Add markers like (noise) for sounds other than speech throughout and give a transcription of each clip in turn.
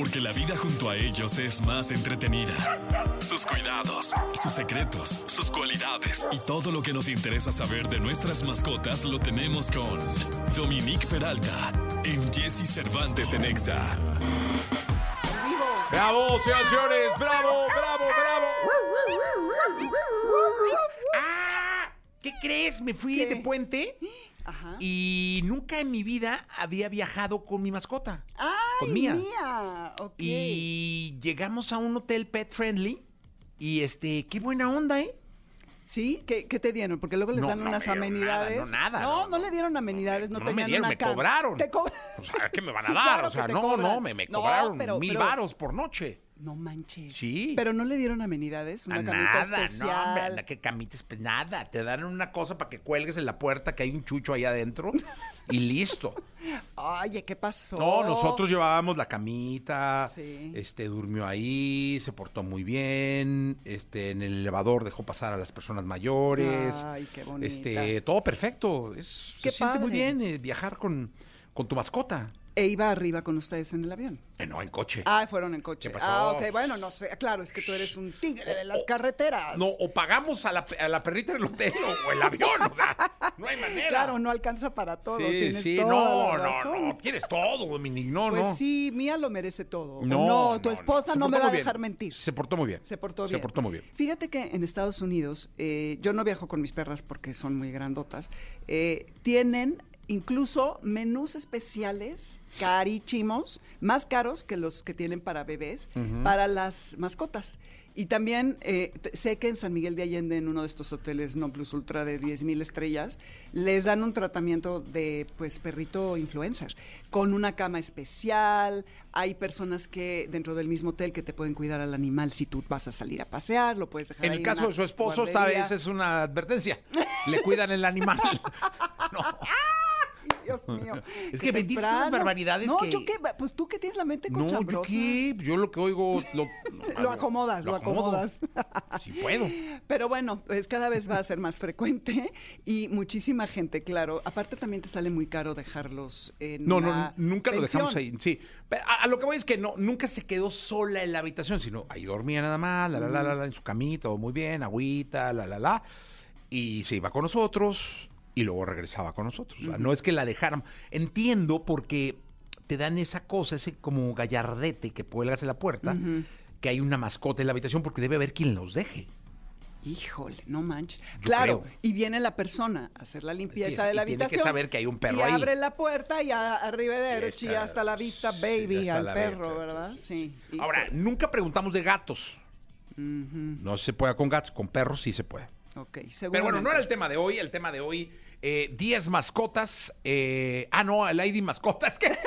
porque la vida junto a ellos es más entretenida. Sus cuidados, sus secretos, sus cualidades y todo lo que nos interesa saber de nuestras mascotas lo tenemos con Dominique Peralta en Jesse Cervantes en Exa. ¡Bravo, señores! ¡Bravo, bravo, bravo! ¡Ah! ¿Qué crees? Me fui ¿Qué? de puente Ajá. y nunca en mi vida había viajado con mi mascota. ¡Ay, con Mía. Mía! Y llegamos a un hotel pet friendly y este, qué buena onda, ¿eh? ¿Sí? ¿Qué, qué te dieron? Porque luego les No, dan no unas amenidades. nada, no, nada, No, no, no, no. le dieron amenidades, no, No me tenían dieron, una me cobraron. Te co- O sea, ¿qué me van a (laughs) Sí, dar? claro o sea, no, cobran. no, me, me cobraron pero- mil pero- varos por noche. No manches. Sí. Pero no le dieron amenidades, una Ah, camita nada, especial. no, ¿qué camitas? Pues nada, te dan una cosa para que cuelgues en la puerta que hay un chucho ahí adentro y listo. (laughs) Oye, ¿qué pasó? No, nosotros llevábamos la camita, Sí. este durmió ahí, se portó muy bien, este en el elevador dejó pasar a las personas mayores. Ay, qué bonita. Este, todo perfecto, es, se siente muy bien eh, viajar con, con tu mascota. E iba arriba con ustedes en el avión. Eh, no, en coche. Ah, fueron en coche. ¿Qué pasó? Ah, ok, bueno, no sé. Claro, es que tú eres un tigre de las carreteras. No, o pagamos a la, a la perrita en el hotel o, el avión, o sea, no hay manera. Claro, no alcanza para todo. Sí, tienes sí, toda no, la razón. no, no, quieres todo, Dominic, no, Pues no. sí, Mía lo merece todo. ¿o No, No, tu esposa no, me va a dejar mentir. Se portó muy bien. Se portó bien. Se portó muy bien. Fíjate que en Estados Unidos, eh, yo no viajo con mis perras porque son muy grandotas, eh, tienen incluso menús especiales carísimos, más caros que los que tienen para bebés, para las mascotas. Y también eh, sé que en San Miguel de Allende, en uno de estos hoteles No Plus Ultra de 10 mil estrellas, les dan un tratamiento de pues perrito influencer, con una cama especial. Hay personas que dentro del mismo hotel que te pueden cuidar al animal si tú vas a salir a pasear, lo puedes dejar En ahí el caso de su esposo, esta vez es una advertencia. Le cuidan el animal. (laughs) No. Dios mío. (laughs) Es que me dices unas barbaridades no, que- yo qué, pues tú que tienes la mente No, yo qué, yo lo que oigo lo, (laughs) Lo acomodas, lo acomodas. Si puedo. Pero bueno, pues cada vez va a ser más frecuente y muchísima gente, claro. Aparte también te sale muy caro dejarlos en No, una no, nunca lo dejamos pensión. ahí. Sí. A, a lo que voy es que no, nunca se quedó sola en la habitación, sino ahí dormía nada más, la la la la, la, en su camita, todo muy bien, agüita, la la la. Y se iba con nosotros y luego regresaba con nosotros. O sea, no es que la dejaran. Entiendo porque te dan esa cosa, ese como gallardete que cuelgas en la puerta, que hay una mascota en la habitación porque debe haber quien los deje. Híjole, no manches. Yo claro, creo. y viene la persona a hacer la limpieza Y- de la y tiene que habitación. saber que hay un perro y ahí. abre la puerta y arriba de Y hasta la vista, baby, al perro, vista, ¿verdad? Sí. Ahora, nunca preguntamos de gatos. No se puede con gatos, con perros sí se puede. Ok, Pero bueno, no era el tema de hoy. El tema de hoy, eh, 10 mascotas. eh, ah, no, el ID mascotas. Es (laughs) que,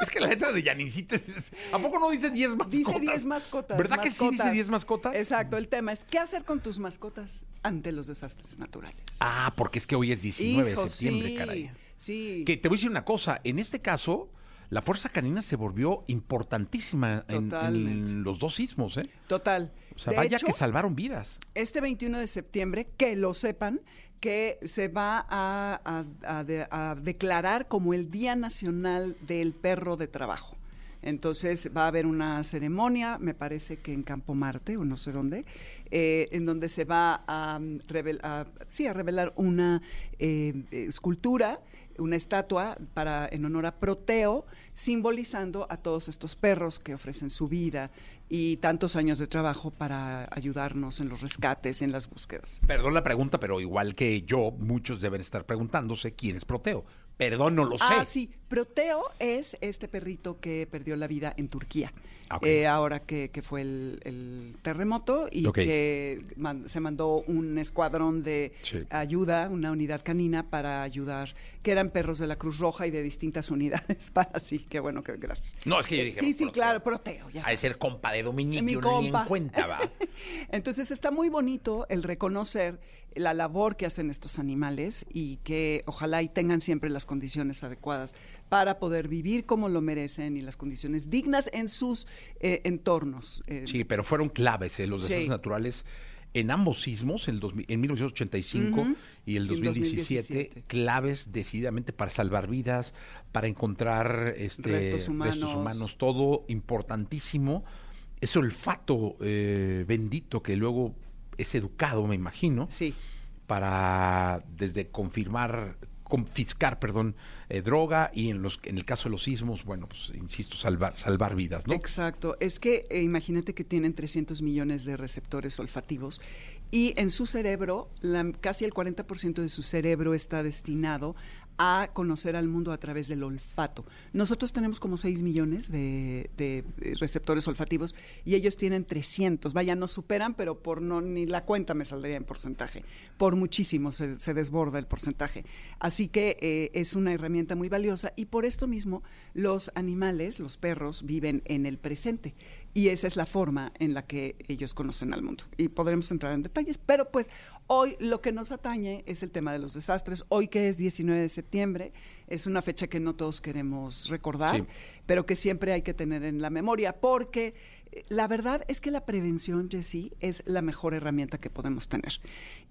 es que la letra de Yanisita es- ¿A poco no dice 10 mascotas? Dice 10 mascotas. ¿Verdad que sí dice mascotas. 10 mascotas? Exacto, el tema es qué hacer con tus mascotas ante los desastres naturales. Ah, porque es que hoy es 19 Hijo, de septiembre, sí, caray. Sí. Que te voy a decir una cosa. En este caso, la fuerza canina se volvió importantísima en, en los dos sismos, ¿eh? Total. O sea, De vaya hecho, que salvaron vidas. este 21 de septiembre, que lo sepan, que se va a, a- a de- a declarar como el Día Nacional del Perro de Trabajo. Entonces va a haber una ceremonia, me parece que en Campo Marte o no sé dónde, eh, en donde se va a, mm, revel- a- sí, a revelar una eh, escultura, una estatua para en honor a Proteo, simbolizando a todos estos perros que ofrecen su vida y tantos años de trabajo para ayudarnos en los rescates, en las búsquedas. Perdón la pregunta, pero igual que yo, muchos deben estar preguntándose quién es Proteo. Perdón, no lo sé. Ah, sí. Proteo es este perrito que perdió la vida en Turquía. Ah, ok. eh, ahora que, que fue el, el terremoto y que man- se mandó un escuadrón de Sí. ayuda, una unidad canina para ayudar, que eran perros de la Cruz Roja y de distintas (laughs) unidades para sí, qué bueno que gracias. No, es que yo dije. Sí, sí, Proteo. claro, Proteo, ya Ha de ser sabes. De Dominique, Mi y uno ni en cuenta, va. (laughs) Entonces está muy bonito el reconocer la labor que hacen estos animales y que ojalá y tengan siempre las condiciones adecuadas para poder vivir como lo merecen y las condiciones dignas en sus eh, entornos. eh, Sí, pero fueron claves, ¿eh? los Sí. desastres naturales en ambos sismos, en, en 1985 y el 2017, claves decididamente para salvar vidas, para encontrar este, restos, humanos. todo importantísimo. Ese olfato eh, bendito que luego es educado, me imagino, sí. para desde confirmar confiscar, perdón, eh, droga y en los en el caso de los sismos, bueno, pues insisto, salvar salvar vidas, ¿no? Exacto. Es que eh, imagínate que tienen 300 millones de receptores olfativos y en su cerebro, casi el 40% de su cerebro está destinado a conocer al mundo a través del olfato. Nosotros tenemos como 6 millones de, eh, receptores olfativos y ellos tienen 300. Vaya, nos superan, pero por no ni la cuenta me saldría en porcentaje. Por muchísimo se, desborda el porcentaje. Así que eh, es una herramienta muy valiosa y por esto mismo los animales, los perros, viven en el presente. Y esa es la forma en la que ellos conocen al mundo. Y podremos entrar en detalles, pero pues hoy lo que nos atañe es el tema de los desastres. Hoy que es 19 de septiembre, es una fecha que no todos queremos recordar, pero que siempre hay que tener en la memoria, porque la verdad es que la prevención, Jessie, es la mejor herramienta que podemos tener.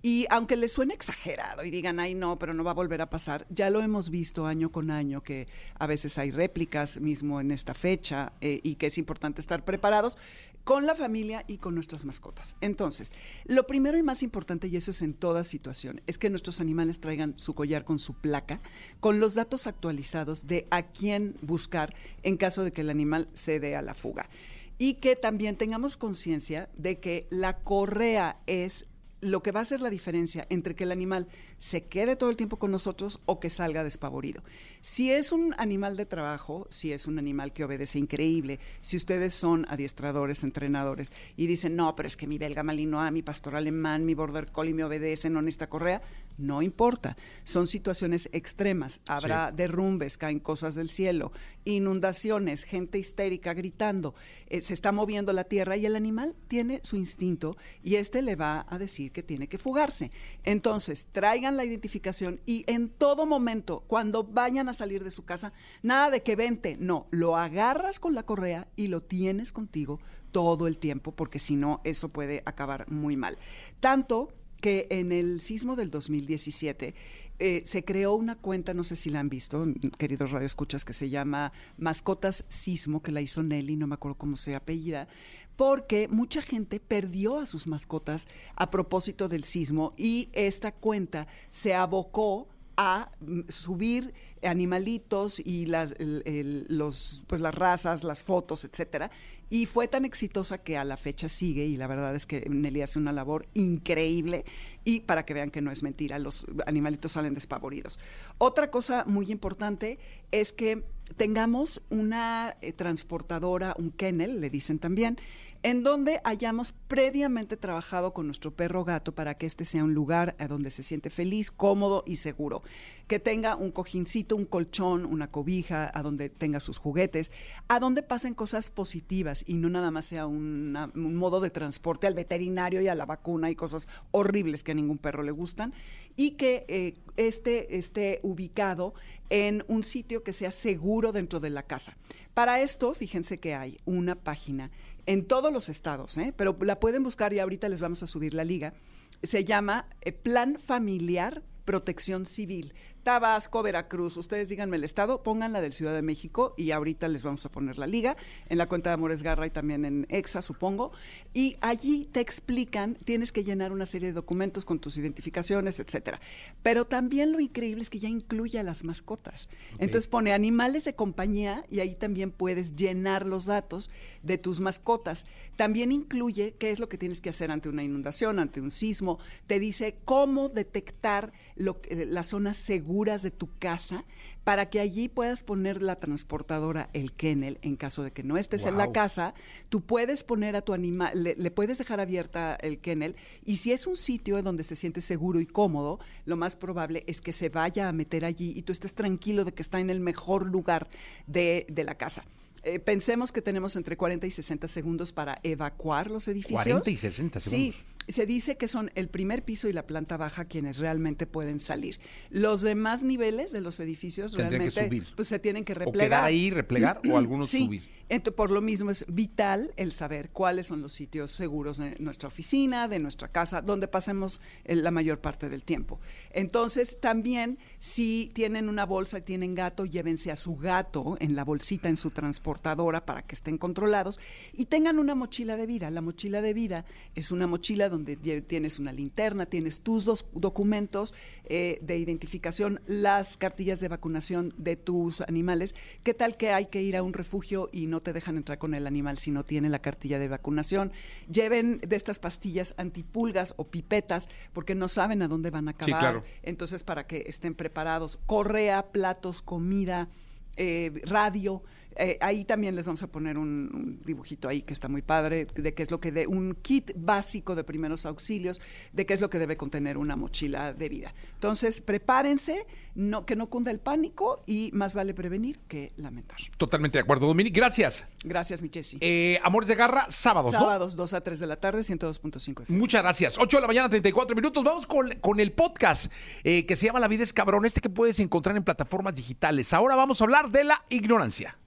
Y aunque les suene exagerado y digan, ay, no, pero no va a volver a pasar, ya lo hemos visto año con año, que a veces hay réplicas mismo en esta fecha eh, y que es importante estar preparados con la familia y con nuestras mascotas. Entonces, lo primero y más importante, y eso es en toda situación, es que nuestros animales traigan su collar con su placa, con los datos actualizados de a quién buscar en caso de que el animal se dé a la fuga y que también tengamos conciencia de que la correa es lo que va a hacer la diferencia entre que el animal se quede todo el tiempo con nosotros o que salga despavorido. Si es un animal de trabajo, si es un animal que obedece increíble, si ustedes son adiestradores, entrenadores y dicen, no, pero es que mi belga malinois, mi pastor alemán, mi border collie me obedece, no necesita correa, no importa. Son situaciones extremas. Habrá derrumbes, caen cosas del cielo, inundaciones, gente histérica gritando, eh, se está moviendo la tierra y el animal tiene su instinto y este le va a decir que tiene que fugarse. Entonces, traigan la identificación y en todo momento, cuando vayan a salir de su casa, nada de que vente, no, lo agarras con la correa y lo tienes contigo todo el tiempo, porque si no, eso puede acabar muy mal. Tanto que en el sismo del 2017 eh, se creó una cuenta, no sé si la han visto, queridos radioescuchas, que se llama Mascotas Sismo, que la hizo Nelly, no me acuerdo cómo se apellida, porque mucha gente perdió a sus mascotas a propósito del sismo y esta cuenta se abocó a mm, subir animalitos y las, los, pues las razas, las fotos, etcétera. Y fue tan exitosa que a la fecha sigue y la verdad es que Nelly hace una labor increíble y para que vean que no es mentira, los animalitos salen despavoridos. Otra cosa muy importante es que tengamos una eh, transportadora, un kennel, le dicen también, en donde hayamos previamente trabajado con nuestro perro gato para que este sea un lugar a donde se siente feliz, cómodo y seguro. Que tenga un cojincito, un colchón, una cobija, a donde tenga sus juguetes, a donde pasen cosas positivas y no nada más sea un modo de transporte al veterinario y a la vacuna y cosas horribles que a ningún perro le gustan. Y que eh, este esté ubicado en un sitio que sea seguro dentro de la casa. Para esto, fíjense que hay una página en todos los estados, ¿eh? pero la pueden buscar y ahorita les vamos a subir la liga. Se llama eh, Plan Familiar Protección Civil. Tabasco, Veracruz, ustedes díganme el estado, pongan la del Ciudad de México y ahorita les vamos a poner la liga en la cuenta de Amores Garra y también en EXA, supongo. Y allí te explican, tienes que llenar una serie de documentos con tus identificaciones, etcétera. Pero también lo increíble es que ya incluye a las mascotas. Entonces pone animales de compañía y ahí también puedes llenar los datos de tus mascotas. También incluye qué es lo que tienes que hacer ante una inundación, ante un sismo. Te dice cómo detectar eh, las zonas seguras de tu casa para que allí puedas poner la transportadora, el kennel, en caso de que no estés en la casa, tú puedes poner a tu animal, le, puedes dejar abierta el kennel y si es un sitio donde se siente seguro y cómodo, lo más probable es que se vaya a meter allí y tú estés tranquilo de que está en el mejor lugar de, de la casa. Eh, pensemos que tenemos entre 40 y 60 segundos para evacuar los edificios. 40 y 60 segundos. Sí, se dice que son el primer piso y la planta baja quienes realmente pueden salir. Los demás niveles de los edificios realmente pues, se tienen que replegar. O quedar ahí, replegar o (clears throat) algunos subir. Entonces, por lo mismo es vital el saber cuáles son los sitios seguros de nuestra oficina, de nuestra casa, donde pasemos eh, la mayor parte del tiempo. Entonces, también si tienen una bolsa y tienen gato, llévense a su gato en la bolsita, en su transportadora para que estén controlados y tengan una mochila de vida. La mochila de vida es una mochila donde tienes una linterna, tienes tus dos documentos eh, de identificación, las cartillas de vacunación de tus animales. ¿Qué tal que hay que ir a un refugio y no te dejan entrar con el animal si no tiene la cartilla de vacunación? Lleven de estas pastillas antipulgas o pipetas porque no saben a dónde van a acabar. claro. Entonces, para que estén preparados. Correa, platos, comida, eh, radio. Eh, ahí también les vamos a poner un, un, dibujito ahí que está muy padre, de qué es lo que de un kit básico de primeros auxilios, de qué es lo que debe contener una mochila de vida. Entonces, prepárense, no, que no cunda el pánico y más vale prevenir que lamentar. Totalmente de acuerdo, Dominique. Gracias. Gracias, mi Chessy. Eh, Amores de Garra, sábados, Sábados, 2 a 3 de la tarde, 102.5 FM. Muchas gracias. 8 de la mañana, 34 minutos. Vamos con, con el podcast eh, que se llama La vida es cabrón, este que puedes encontrar en plataformas digitales. Ahora vamos a hablar de la ignorancia.